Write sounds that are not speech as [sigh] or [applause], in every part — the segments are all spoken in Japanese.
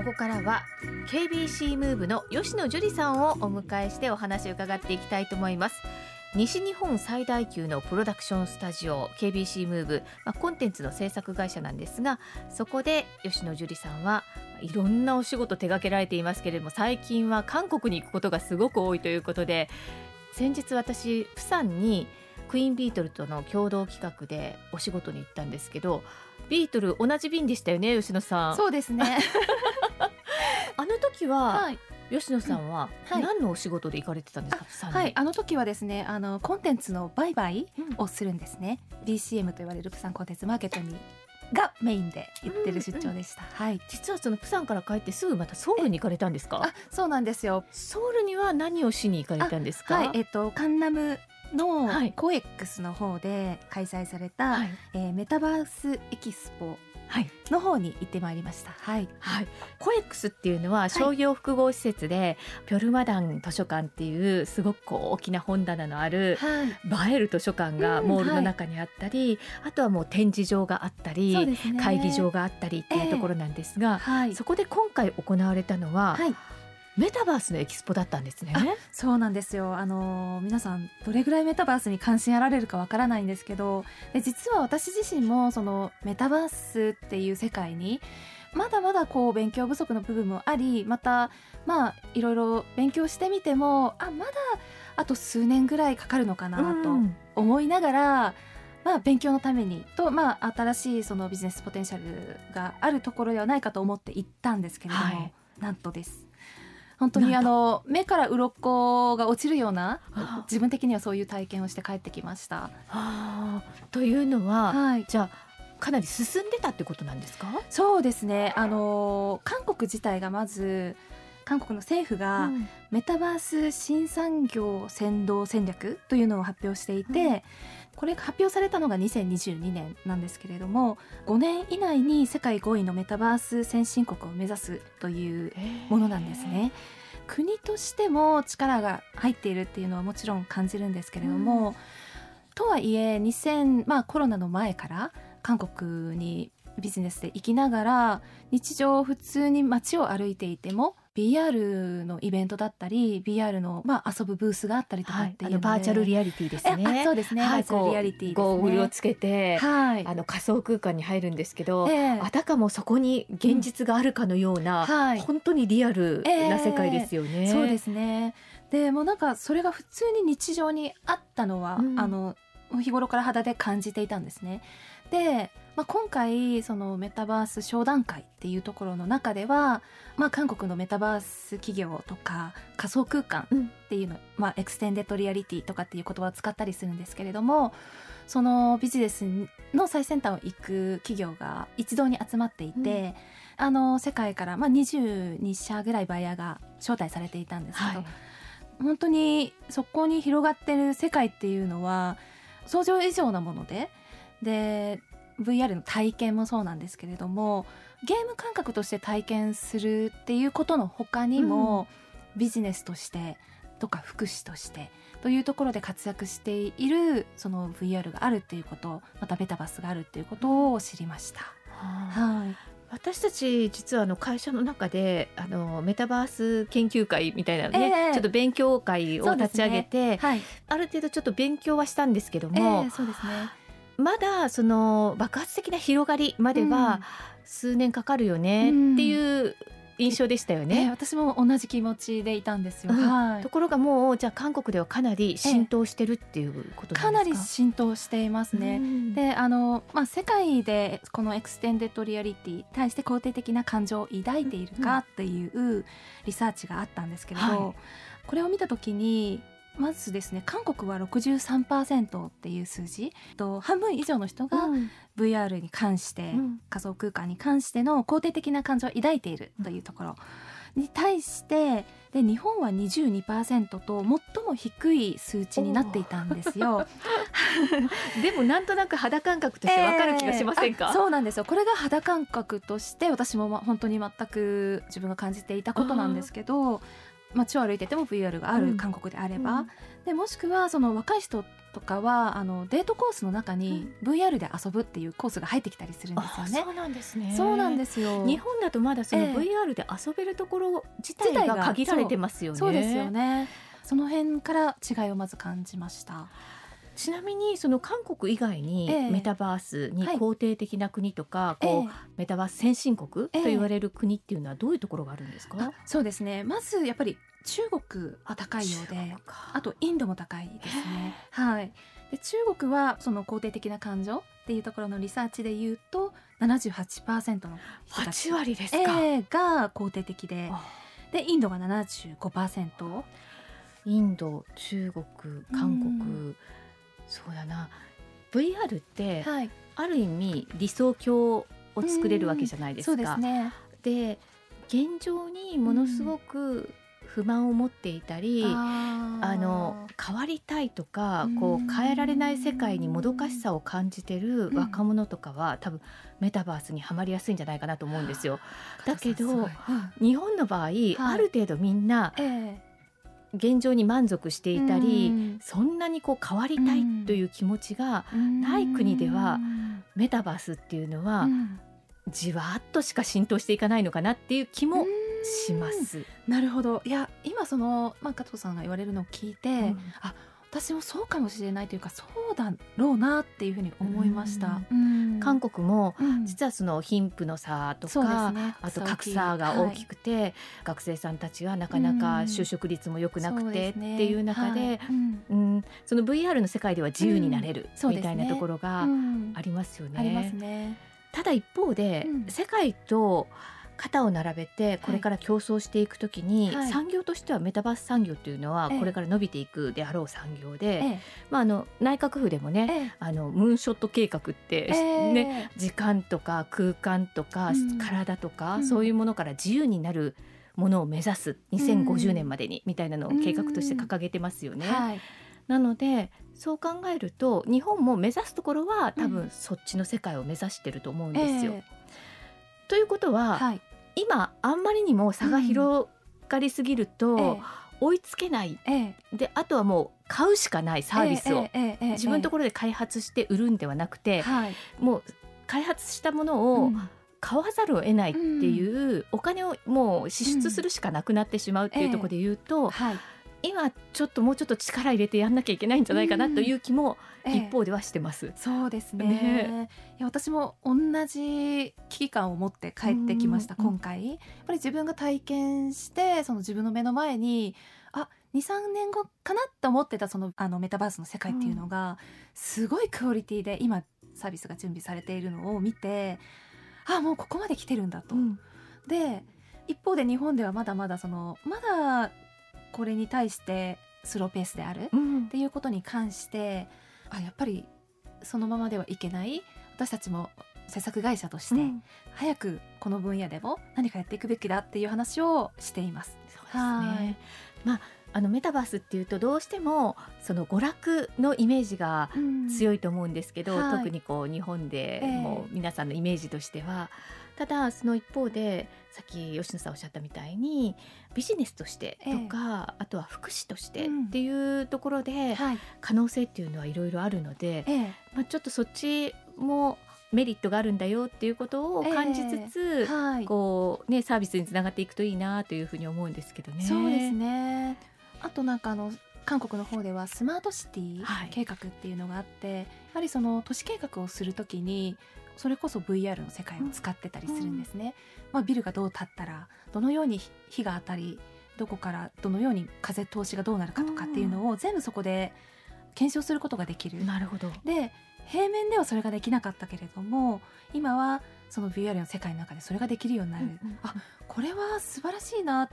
ここからは KBC ムーブの吉野樹里さんをお迎えしてお話を伺っていきたいと思います。西日本最大級のプロダクションスタジオ KBC ムーブ、まあ、コンテンツの制作会社なんですがそこで吉野樹里さんはいろんなお仕事手掛けられていますけれども最近は韓国に行くことがすごく多いということで先日私プサンにクイーンビートルとの共同企画でお仕事に行ったんですけどビートル同じ便でしたよね吉野さん。そうですね。[laughs] あの時は、はい。吉野さんははい。何のお仕事で行かれてたんですか、プサンに。はい。あの時はですねあのコンテンツの売買うん。をするんですね。BCM と言われるプサンコンテンツマーケットにがメインで行ってる出張でした、はい。実はそのプサンから帰ってすぐまたソウルに行かれたんですか？あそうなんですよ。ソウルには何をしに行かれたんですか？はい。えっとカンナムのはい。コエックスの方で開催された、はい。えーメタバースエキスポはい。の方に行ってまいりました。はい。はい、コエックスっていうのは商業複合施設で、ピョルマダン図書館っていうすごくこう大きな本棚のあるはい。映える図書館がうんモールの中にあったり、あとはもう展示場があったり、ね。会議場があったりっていうところなんですが、はい。そこで今回行われたのは、はいメタバースのエキスポだったんですね。そうなんですよ。あのー皆さんどれぐらいメタバースに関心あられるかわからないんですけど、で実は私自身もそのメタバースっていう世界にまだまだこう勉強不足の部分もあり、またまあいろいろ勉強してみても、あまだあと数年ぐらいかかるのかなとうん思いながら。まあ、勉強のためにと、まあ、新しいそのビジネスポテンシャルがあるところではないかと思って行ったんですけれども、はいなんとです本当にあの目から鱗が落ちるようなあ。自分的にはそういう体験をして帰ってきました。あー。というのは、はい、じゃあかなり進んでたってことなんですか？そうですね。あの韓国自体がまず韓国の政府がうん。メタバース新産業先導戦略というのを発表していて、うん。これが発表されたのが2022年なんですけれども5年以内に世界5位のメタバース先進国を目指すというものなんですね。国としても力が入っているっていうのはもちろん感じるんですけれども、とはいえ2000、まあ、コロナの前から韓国にビジネスで行きながら日常普通に街を歩いていても BR のイベントだったり BR の、まあ、遊ぶブースがあったりとかはい、っていうので、あのバーチャルリアリティですえね。あそうですね、はい、バーチャルリアリティですね。ゴーグルをつけて、はい。あの仮想空間に入るんですけど、ええ。あたかもそこに現実があるかのような、はい。本当にリアルな世界ですよね。そうですね。でもうなんかそれが普通に日常にあったのは、うん。あの日頃から肌で感じていたんですね。で、まあ、今回そのメタバース商談会っていうところの中では、まあ、韓国のメタバース企業とか仮想空間っていうの、まあ、 extended reality とかっていう言葉を使ったりするんですけれどもそのビジネスの最先端を行く企業が一堂に集まっていて、あの世界から、まあ、22社ぐらいバイヤーが招待されていたんですけど、はい。本当にそこに広がってる世界っていうのは想像以上なものでで VR の体験もそうなんですけれどもゲーム感覚として体験するっていうことの他にも、ビジネスとしてとか福祉としてというところで活躍しているその VR があるっていうことまたベタバスがあるっていうことを知りました。はあ。はい、私たち実はあの会社の中であのメタバース研究会みたいなね、ええ。ちょっと勉強会を立ち上げて、はい、ある程度ちょっと勉強はしたんですけどえも、えそうですね。まだその爆発的な広がりまでは数年かかるよねうんっていう印象でしたよええね。私も同じ気持ちでいたんですよ。うんはいと。ころがもうじゃあ韓国ではかなり浸透してるっていうことかなんりなですか？浸透していますね。うんであのまあ、世界でこの Extended Reality に対して肯定的な感情を抱いているかっていうリサーチがあったんですけれど、はいこれを見た時にまずですね韓国は63%っていう数字。と半分以上の人がうん。VR に関して、うん。仮想空間に関しての肯定的な感情を抱いているというところ。に対してで日本は22%と最も低い数値になっていたんですよ。[laughs] でもなんとなく肌感覚としてわかる気がしませんか？えー。あそうなんですよ。これが肌感覚として私もま本当に全く自分が感じていたことなんですけど街を歩いてても VR があうんる韓国であれば、うんでもしくはその若い人とかはあのデートコースの中に VR で遊ぶっていうコースが入ってきたりするんですよね。そうなんですね。そうなんですよ。日本だとまだそのええ VR で遊べるところ自体が限られてますよね。そうですよね。その辺から違いをまず感じました。ちなみにその韓国以外にええメタバースにはい肯定的な国とか、こうメタバース先進国とええ言われる国っていうのはどういうところがあるんですか？あそうですね。まずやっぱり中国は高いようであとインドも高いですね。はい。で中国はその肯定的な感情っていうところのリサーチで言うと78%の人たち8割ですか。ええが肯定的であでインドが75%インド、中国、韓国、うそうだな。VR ってはい。ある意味理想郷を作れるわけじゃないですか。ですね。で現状にものすごく不満を持っていたり、ああの変わりたいとかうん。こう変えられない世界にもどかしさを感じてる若者とかは多分メタバースにはまりやすいんじゃないかなと思うんですよ。だけど日本の場合、ある程度みんなえ現状に満足してえいたり、うん。そんなにこう変わりたいという気持ちが、ない国ではうんメタバースっていうのはうん。じわっとしか浸透していかないのかなっていう気もします。なるほど。いや今その、まあ、加藤さんが言われるのを聞いて、うん。あ私もそうかもしれないというかそうだろうなっていうふうに思いました。うん。韓国もうん。実はその貧富の差とか、ね。あと格差が大きくて、学生さんたちはなかなか就職率も良くなくてっていう中で、はい。うその VR の世界では自由になれるみたいなところがうん。ありますよね。ね。ただ一方で、うん。世界と肩を並べてこれから競争していくときに、はい。産業としてはメタバース産業っていうのはええ。これから伸びていくであろう産業で、えまあ、あの内閣府でもね、ええ。あのムーンショット計画って、ええ。ね、時間とか空間とか、うん。体とか、うん。そういうものから自由になるものを目指す2050年までにみたいなのを計画として掲げてますよね。はい。なのでそう考えると日本も目指すところは多う分そっちの世界を目指してると思うんですよ。えということえは、はい今あんまりにも差が広がりすぎると、追いつけない。ええ。であとはもう買うしかないサービスを、ええええええ自分のところで開発して売るんではなくて、はい。もう開発したものをうん。買わざるを得ないっていう、お金をもう支出するしかなくなってしまうっていうところで言うと、はい今ちょっともうちょっと力入れてやんなきゃいけないんじゃないかなという気もええ。一方ではしてます。そうですね。ね。いや私も同じ危機感を持って帰ってきましたうん今回。やっぱり自分が体験してその自分の目の前にあ23年後かなって思ってたそのあのメタバースの世界っていうのが、すごいクオリティで今サービスが準備されているのを見てあもうここまで来てるんだと。うん。で一方で日本ではまだまだそのまだこれに対してスローペースであるうん。っていうことに関してあやっぱりそのままではいけない。私たちも制作会社として、うん。早くこの分野でも何かやっていくべきだっていう話をしています。そうですはい。ね。まああのメタバースっていうとどうしてもその娯楽のイメージが強い、いと思うんですけど、はい。特にこう日本でええ。もう皆さんのイメージとしては、ただその一方でさっき吉野さんおっしゃったみたいにビジネスとしてとか、あとは福祉としてうん。っていうところではい。可能性っていうのはいろいろあるので、ええ。まあ、ちょっとそっちもメリットがあるんだよっていうことを感じつつ、はい、こうねサービスにつながっていくといいなというふうに思うんですけどね。そうですね。あとなんかあの韓国の方ではスマートシティはい。計画っていうのがあって、やはりその都市計画をするときにそれこそ VR の世界を使ってたりするんですね、まあ、ビルがどう建ったらどのように火が当たりどこからどのように風通しがどうなるかとかっていうのを全部そこで検証することができる。なるほど。で平面ではそれができなかったけれども今はその VR の世界の中でそれができるようになる、あこれは素晴らしいな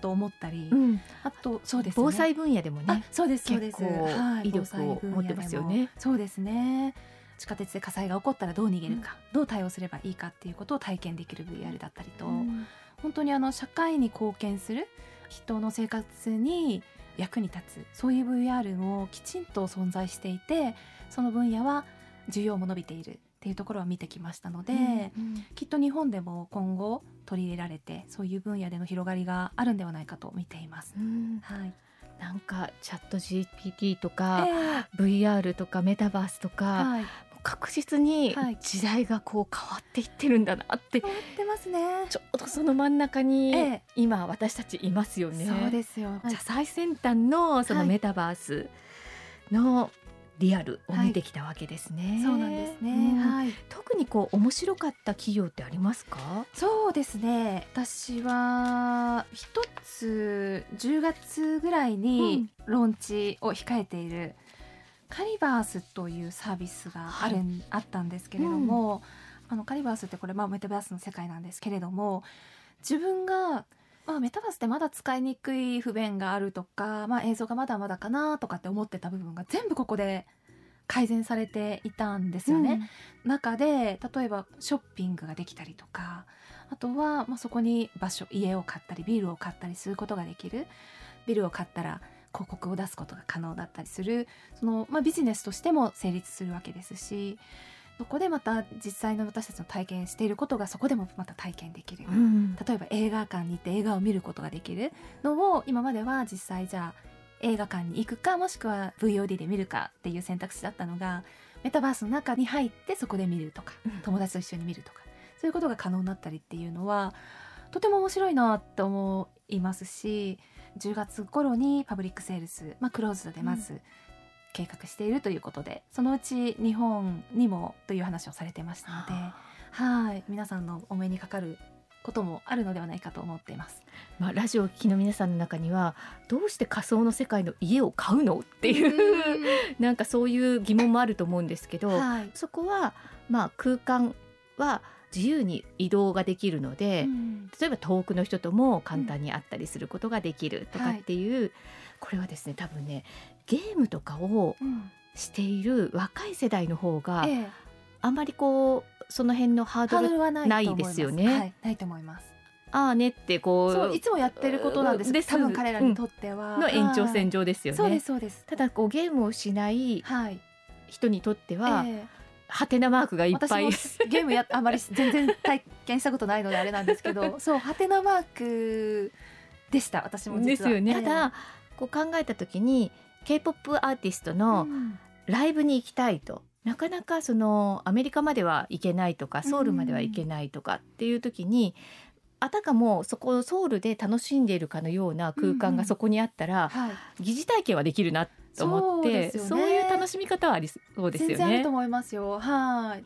と思ったり、うん。あとそうですね。防災分野でもあね。そうですそうです、結構はい、威力を持ってますよね。そうですね地下鉄で火災が起こったらどう逃げるか、どう対応すればいいかっていうことを体験できる VR だったりと、うん。本当にあの社会に貢献する人の生活に役に立つそういう VR もきちんと存在していてその分野は需要も伸びているっていうところは見てきましたので、うん。きっと日本でも今後取り入れられてそういう分野での広がりがあるんではないかと見ています。うん。はい、なんかチャット GPT とか、え VR とかメタバースとか、はい。確実にはい。時代がこう変わっていってるんだなって、変わってますね。ちょうどその真ん中にええ。今私たちいますよね。そうですよ。じゃあ最先端のそのはい。メタバースのリアルを見てきたわけですね。そうなんですね、うん。はい。特にこう面白かった企業ってありますか？そうですね。私は一つ10月ぐらいにローンチを控えているカリバースというサービスがある、はあったんですけれども、あのカリバースってこれまあメタバースの世界なんですけれども自分がまあ、メタバースってまだ使いにくい不便があるとか、まあ、映像がまだまだかなとかって思ってた部分が全部ここで改善されていたんですよね。中で例えばショッピングができたりとかあとは、まあ、そこに場所家を買ったりビルを買ったりすることができる。ビルを買ったら広告を出すことが可能だったりする。その、まあ、ビジネスとしても成立するわけですしそこでまた実際の私たちの体験していることがそこでもまた体験できる。うん例えば映画館に行って映画を見ることができるのを今までは実際じゃあ映画館に行くかもしくは VOD で見るかっていう選択肢だったのがメタバースの中に入ってそこで見るとかうん友達と一緒に見るとかそういうことが可能になったりっていうのはとても面白いなと思いますし10月頃にパブリックセールス、まあ、クローズドでまず計画しているということで、そのうち日本にもという話をされてましたので。はい、皆さんのお目にかかることもあるのではないかと思っています。まあ、ラジオを聴きの皆さんの中にはどうして仮想の世界の家を買うのっていうなんかそういう疑問もあると思うんですけど、はい、そこはまあ空間は自由に移動ができるので、うん。例えば遠くの人とも簡単に会ったりすることができるとかはいっていう、これはですね多分ねゲームとかをうんしている若い世代の方がええ、あんまりこうその辺のハードルはないですよねはい、ないと思います。ああねってこそういつもやってることなんです。です多分彼らにとっては、うの延長線上、上ですよね。そうですそうです。ただこうゲームをしないはい。人にとっては、ええハテナマークがいっぱい私も [laughs] ゲームやあまり全然体験したことないのであれなんですけど、[laughs] そうハテナマークでした。私も実はですよね。ええただこう考えた時に K-POP アーティストのうんライブに行きたいと。なかなかそのアメリカまでは行けないとかソウルまでは行けないとかっていう時に、あたかもそこソウルで楽しんでいるかのような空間がそこにあったら、はい。疑似体験はできるなと思ってそうねいう楽しみ方はありそうですよ全然あるねと。思いますよ。はい。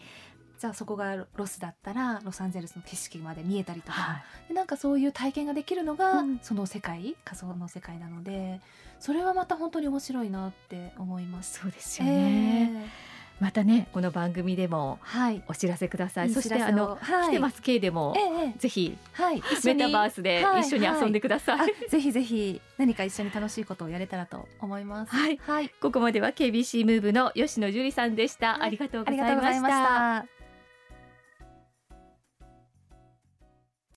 じゃあそこがロスだったらロサンゼルスの景色まで見えたりとか、はいでなんかそういう体験ができるのが、うんその世界仮想の世界なのでそれはまた本当に面白いなって思います。そうですよね、ええ。またねこの番組でもはい。お知らせください。いいそしてあの、はい。来てます K でも、ええええ。ぜひはい。メタバースではい。一緒に遊んでください、あぜひぜひ何か一緒に楽しいことをやれたらと思います。はい。はい。ここまでは KBC ムーブの吉野樹里さんでした、はい。ありがとうございました。